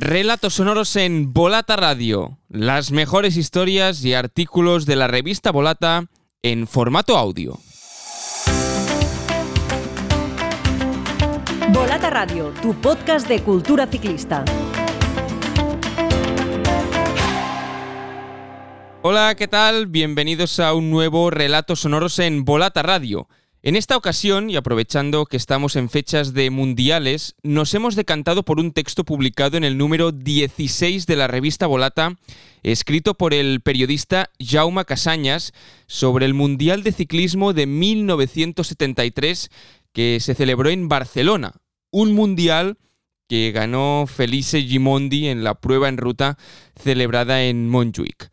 Relatos sonoros en Volata Radio. Las mejores historias y artículos de la revista Volata en formato audio. Volata Radio, tu podcast de cultura ciclista. Hola, ¿qué tal? Bienvenidos a un nuevo Relatos sonoros en Volata Radio. En esta ocasión, y aprovechando que estamos en fechas de mundiales, nos hemos decantado por un texto publicado en el número 16 de la revista Volata, escrito por el periodista Jaume Casañas sobre el Mundial de Ciclismo de 1973 que se celebró en Barcelona. Un mundial que ganó Felice Gimondi en la prueba en ruta celebrada en Montjuic.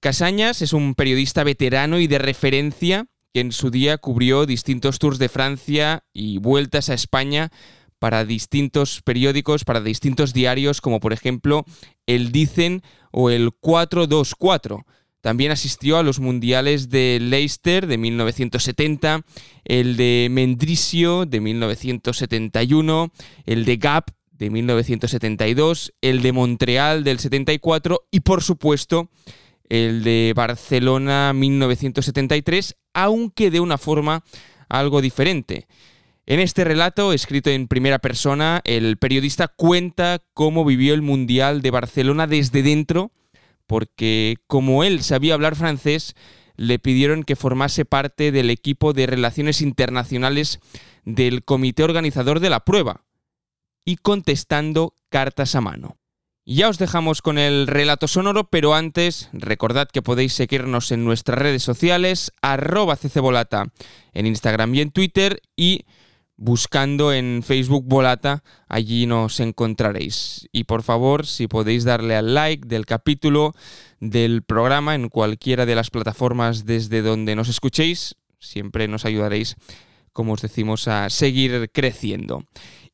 Casañas es un periodista veterano y de referencia que en su día cubrió distintos tours de Francia y vueltas a España para distintos periódicos, para distintos diarios, como por ejemplo el Dicen o el 424. También asistió a los mundiales de Leicester de 1970, el de Mendrisio de 1971, el de Gap de 1972, el de Montreal del 74 y por supuesto el de Barcelona 1973, aunque de una forma algo diferente. En este relato, escrito en primera persona, el periodista cuenta cómo vivió el Mundial de Barcelona desde dentro, porque como él sabía hablar francés, le pidieron que formase parte del equipo de relaciones internacionales del comité organizador de la prueba, y contestando cartas a mano. Ya os dejamos con el relato sonoro, pero antes recordad que podéis seguirnos en nuestras redes sociales, arroba ccbolata en Instagram y en Twitter y buscando en Facebook Volata, allí nos encontraréis. Y por favor, si podéis darle al like del capítulo del programa en cualquiera de las plataformas desde donde nos escuchéis, siempre nos ayudaréis, como os decimos, a seguir creciendo.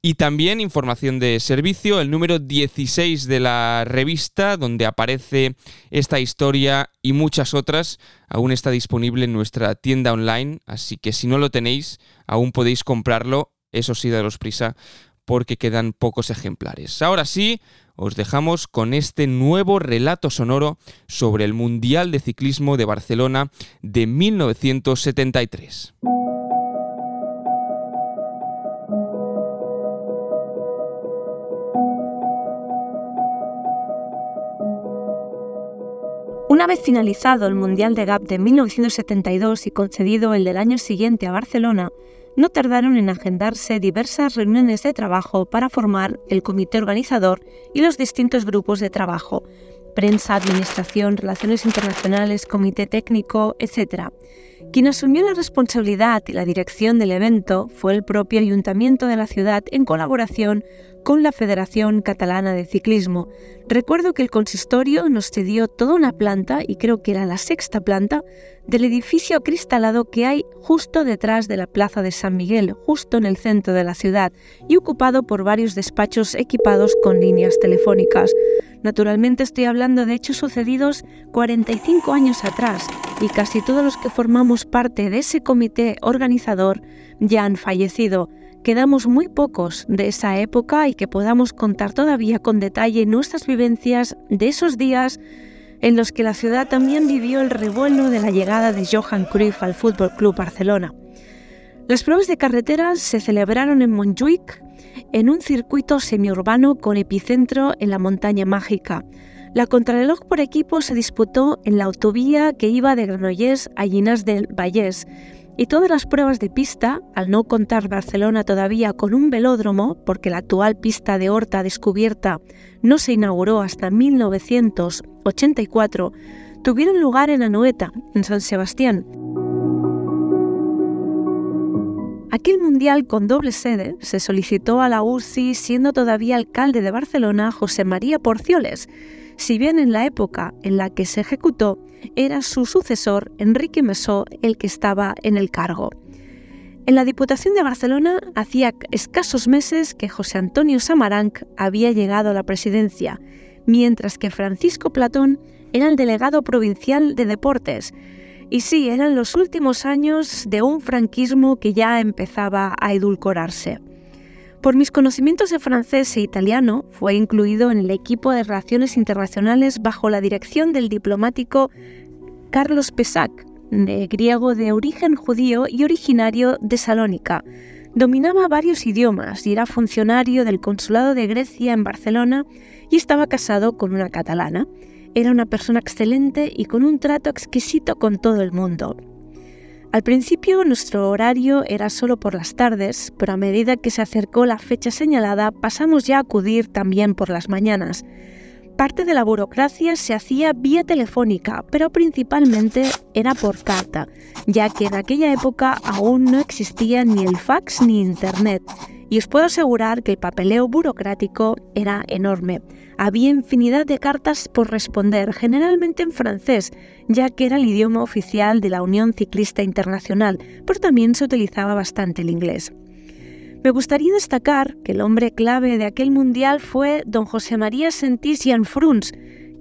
Y también información de servicio, el número 16 de la revista, donde aparece esta historia y muchas otras, aún está disponible en nuestra tienda online, así que si no lo tenéis, aún podéis comprarlo, eso sí, daros prisa, porque quedan pocos ejemplares. Ahora sí, os dejamos con este nuevo relato sonoro sobre el Mundial de Ciclismo de Barcelona de 1973. Una vez finalizado el Mundial de Gap de 1972 y concedido el del año siguiente a Barcelona, no tardaron en agendarse diversas reuniones de trabajo para formar el comité organizador y los distintos grupos de trabajo, prensa, administración, relaciones internacionales, comité técnico, etc. Quien asumió la responsabilidad y la dirección del evento fue el propio ayuntamiento de la ciudad en colaboración con la Federación Catalana de Ciclismo. Recuerdo que el consistorio nos cedió toda una planta, y creo que era la sexta planta, del edificio acristalado que hay justo detrás de la Plaza de San Miguel, justo en el centro de la ciudad, y ocupado por varios despachos equipados con líneas telefónicas. Naturalmente estoy hablando de hechos sucedidos 45 años atrás, y casi todos los que formamos parte de ese comité organizador ya han fallecido quedamos muy pocos de esa época y que podamos contar todavía con detalle nuestras vivencias de esos días en los que la ciudad también vivió el revuelo de la llegada de Johan Cruyff al Fútbol Club Barcelona. Las pruebas de carreteras se celebraron en Montjuic, en un circuito semiurbano con epicentro en la montaña mágica. La contrarreloj por equipo se disputó en la autovía que iba de Granollers a Llinas del Vallès y todas las pruebas de pista, al no contar Barcelona todavía con un velódromo, porque la actual pista de Horta descubierta no se inauguró hasta 1984, tuvieron lugar en Anoeta, en San Sebastián. Aquel mundial con doble sede se solicitó a la UCI siendo todavía alcalde de Barcelona José María Porcioles, si bien en la época en la que se ejecutó era su sucesor, Enrique Mesó, el que estaba en el cargo. En la Diputación de Barcelona hacía escasos meses que José Antonio Samaranch había llegado a la presidencia, mientras que Francisco Platón era el delegado provincial de deportes. Y sí, eran los últimos años de un franquismo que ya empezaba a edulcorarse. Por mis conocimientos de francés e italiano, fue incluido en el equipo de relaciones internacionales bajo la dirección del diplomático Carlos Pesac, de griego de origen judío y originario de Salónica. Dominaba varios idiomas y era funcionario del Consulado de Grecia en Barcelona y estaba casado con una catalana. Era una persona excelente y con un trato exquisito con todo el mundo. Al principio nuestro horario era solo por las tardes, pero a medida que se acercó la fecha señalada pasamos ya a acudir también por las mañanas. Parte de la burocracia se hacía vía telefónica, pero principalmente era por carta, ya que en aquella época aún no existía ni el fax ni Internet. Y os puedo asegurar que el papeleo burocrático era enorme. Había infinidad de cartas por responder, generalmente en francés, ya que era el idioma oficial de la Unión Ciclista Internacional, pero también se utilizaba bastante el inglés. Me gustaría destacar que el hombre clave de aquel mundial fue don José María Sentís Fruns,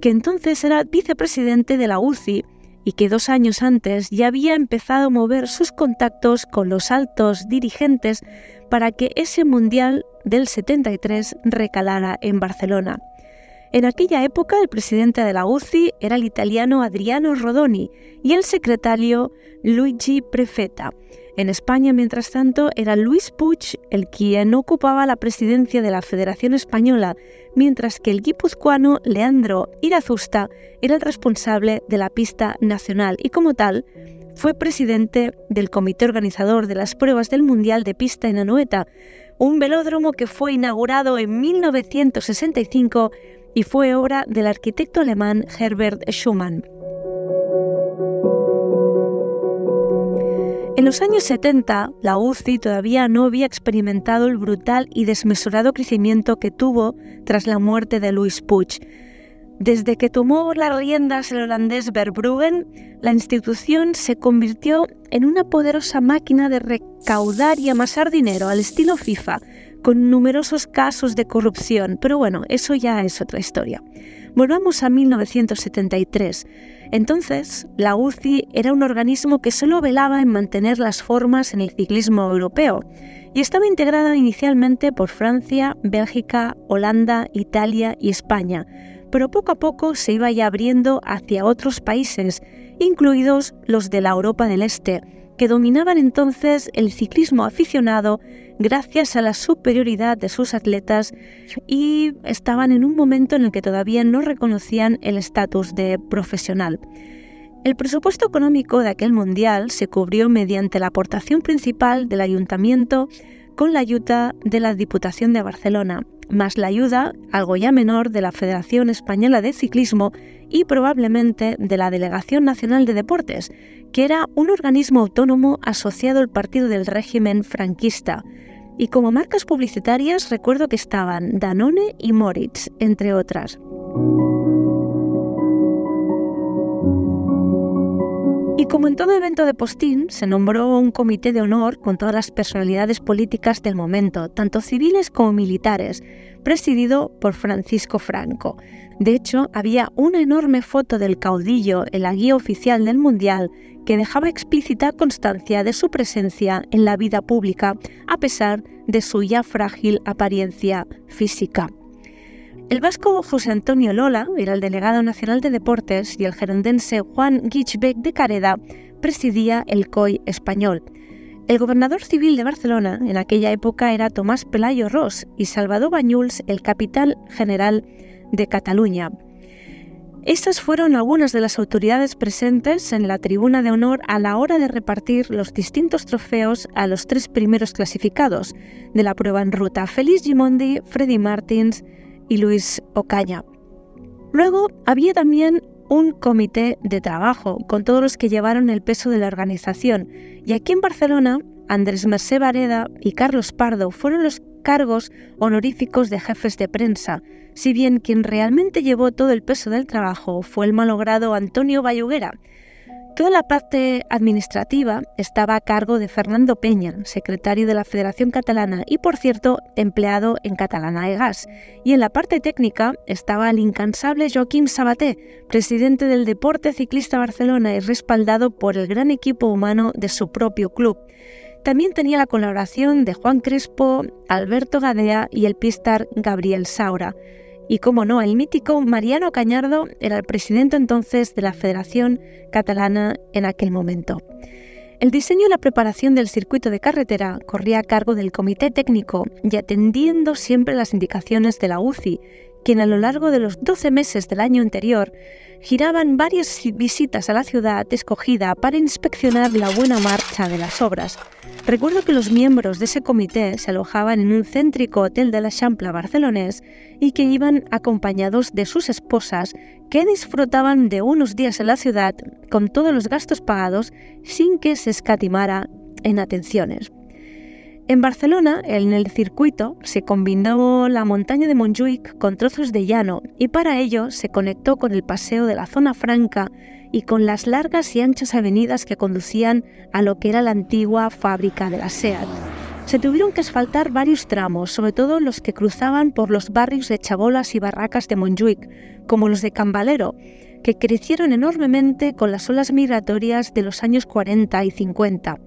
que entonces era vicepresidente de la UCI y que dos años antes ya había empezado a mover sus contactos con los altos dirigentes para que ese mundial del 73 recalara en Barcelona. En aquella época el presidente de la UCI era el italiano Adriano Rodoni y el secretario Luigi Prefeta. En España, mientras tanto, era Luis Puig el quien ocupaba la presidencia de la Federación Española, mientras que el guipuzcoano Leandro Irazusta era el responsable de la pista nacional y como tal fue presidente del comité organizador de las pruebas del Mundial de Pista en Anoeta, un velódromo que fue inaugurado en 1965 y fue obra del arquitecto alemán Herbert Schumann. En los años 70, la UCI todavía no había experimentado el brutal y desmesurado crecimiento que tuvo tras la muerte de Louis Puig. Desde que tomó las riendas el holandés Verbruggen, la institución se convirtió en una poderosa máquina de recaudar y amasar dinero al estilo FIFA, con numerosos casos de corrupción, pero bueno, eso ya es otra historia. Volvamos a 1973. Entonces, la UCI era un organismo que solo velaba en mantener las formas en el ciclismo europeo y estaba integrada inicialmente por Francia, Bélgica, Holanda, Italia y España, pero poco a poco se iba ya abriendo hacia otros países, incluidos los de la Europa del Este, que dominaban entonces el ciclismo aficionado gracias a la superioridad de sus atletas y estaban en un momento en el que todavía no reconocían el estatus de profesional. El presupuesto económico de aquel mundial se cubrió mediante la aportación principal del ayuntamiento con la ayuda de la Diputación de Barcelona, más la ayuda, algo ya menor, de la Federación Española de Ciclismo y probablemente de la Delegación Nacional de Deportes, que era un organismo autónomo asociado al partido del régimen franquista. Y como marcas publicitarias recuerdo que estaban Danone y Moritz, entre otras. Como en todo evento de postín, se nombró un comité de honor con todas las personalidades políticas del momento, tanto civiles como militares, presidido por Francisco Franco. De hecho, había una enorme foto del caudillo en la guía oficial del Mundial que dejaba explícita constancia de su presencia en la vida pública, a pesar de su ya frágil apariencia física. El vasco José Antonio Lola era el delegado nacional de deportes y el gerondense Juan Gichbeck de Careda presidía el COI español. El gobernador civil de Barcelona en aquella época era Tomás Pelayo Ros y Salvador Bañuls el capitán general de Cataluña. Estas fueron algunas de las autoridades presentes en la tribuna de honor a la hora de repartir los distintos trofeos a los tres primeros clasificados de la prueba en ruta, Félix Gimondi, Freddy Martins y Luis Ocaña. Luego había también un comité de trabajo con todos los que llevaron el peso de la organización y aquí en Barcelona Andrés Mercé Vareda y Carlos Pardo fueron los cargos honoríficos de jefes de prensa, si bien quien realmente llevó todo el peso del trabajo fue el malogrado Antonio Bayuguera, Toda la parte administrativa estaba a cargo de Fernando Peña, secretario de la Federación Catalana y, por cierto, empleado en Catalana de Gas. Y en la parte técnica estaba el incansable Joaquín Sabaté, presidente del Deporte Ciclista Barcelona y respaldado por el gran equipo humano de su propio club. también tenía la colaboración de Juan Crespo, Alberto Gadea y el pistar Gabriel Saura. Y como no, el mítico Mariano Cañardo era el presidente entonces de la Federación Catalana en aquel momento. El diseño y la preparación del circuito de carretera corría a cargo del comité técnico y atendiendo siempre las indicaciones de la UCI, quien a lo largo de los 12 meses del año anterior giraban varias visitas a la ciudad escogida para inspeccionar la buena marcha de las obras. Recuerdo que los miembros de ese comité se alojaban en un céntrico hotel de la Champla barcelonés y que iban acompañados de sus esposas que disfrutaban de unos días en la ciudad con todos los gastos pagados sin que se escatimara en atenciones. En Barcelona, en el circuito, se combinó la montaña de Montjuic con trozos de llano y para ello se conectó con el paseo de la zona franca y con las largas y anchas avenidas que conducían a lo que era la antigua fábrica de la SEAT. Se tuvieron que asfaltar varios tramos, sobre todo los que cruzaban por los barrios de Chabolas y Barracas de Montjuic, como los de Cambalero, que crecieron enormemente con las olas migratorias de los años 40 y 50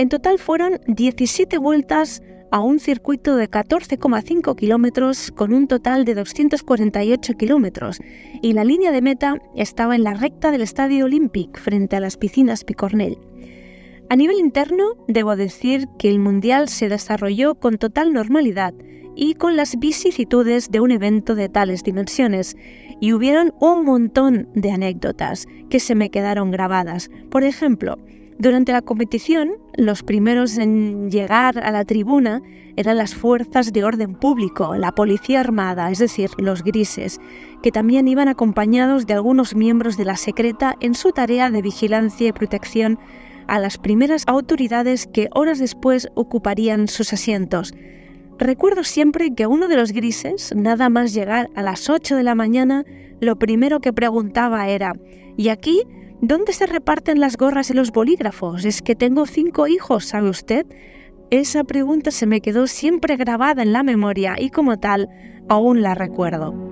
en total fueron 17 vueltas a un circuito de 14,5 kilómetros con un total de 248 kilómetros y la línea de meta estaba en la recta del Estadio Olympic frente a las piscinas Picornell. A nivel interno, debo decir que el Mundial se desarrolló con total normalidad y con las vicisitudes de un evento de tales dimensiones, y hubieron un montón de anécdotas que se me quedaron grabadas. Por ejemplo, durante la competición, los primeros en llegar a la tribuna eran las fuerzas de orden público, la policía armada, es decir, los grises, que también iban acompañados de algunos miembros de la secreta en su tarea de vigilancia y protección a las primeras autoridades que horas después ocuparían sus asientos. Recuerdo siempre que uno de los grises, nada más llegar a las 8 de la mañana, lo primero que preguntaba era, ¿y aquí ¿Dónde se reparten las gorras y los bolígrafos? Es que tengo cinco hijos, ¿sabe usted? Esa pregunta se me quedó siempre grabada en la memoria y como tal aún la recuerdo.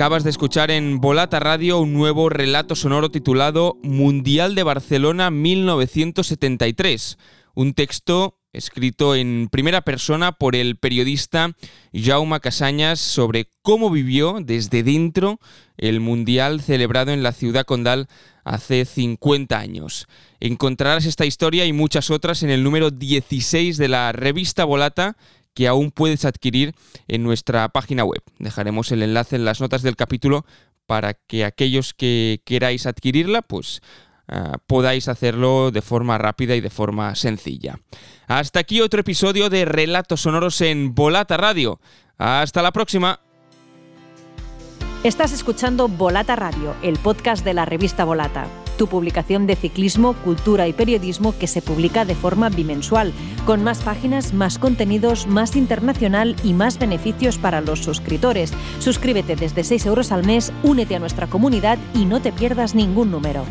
Acabas de escuchar en Volata Radio un nuevo relato sonoro titulado Mundial de Barcelona 1973, un texto escrito en primera persona por el periodista Jaume Casañas sobre cómo vivió desde dentro el Mundial celebrado en la ciudad condal hace 50 años. Encontrarás esta historia y muchas otras en el número 16 de la revista Volata que aún puedes adquirir en nuestra página web. Dejaremos el enlace en las notas del capítulo para que aquellos que queráis adquirirla, pues ah, podáis hacerlo de forma rápida y de forma sencilla. Hasta aquí otro episodio de Relatos Sonoros en Volata Radio. Hasta la próxima. Estás escuchando Volata Radio, el podcast de la revista Volata tu publicación de ciclismo, cultura y periodismo que se publica de forma bimensual, con más páginas, más contenidos, más internacional y más beneficios para los suscriptores. Suscríbete desde 6 euros al mes, únete a nuestra comunidad y no te pierdas ningún número.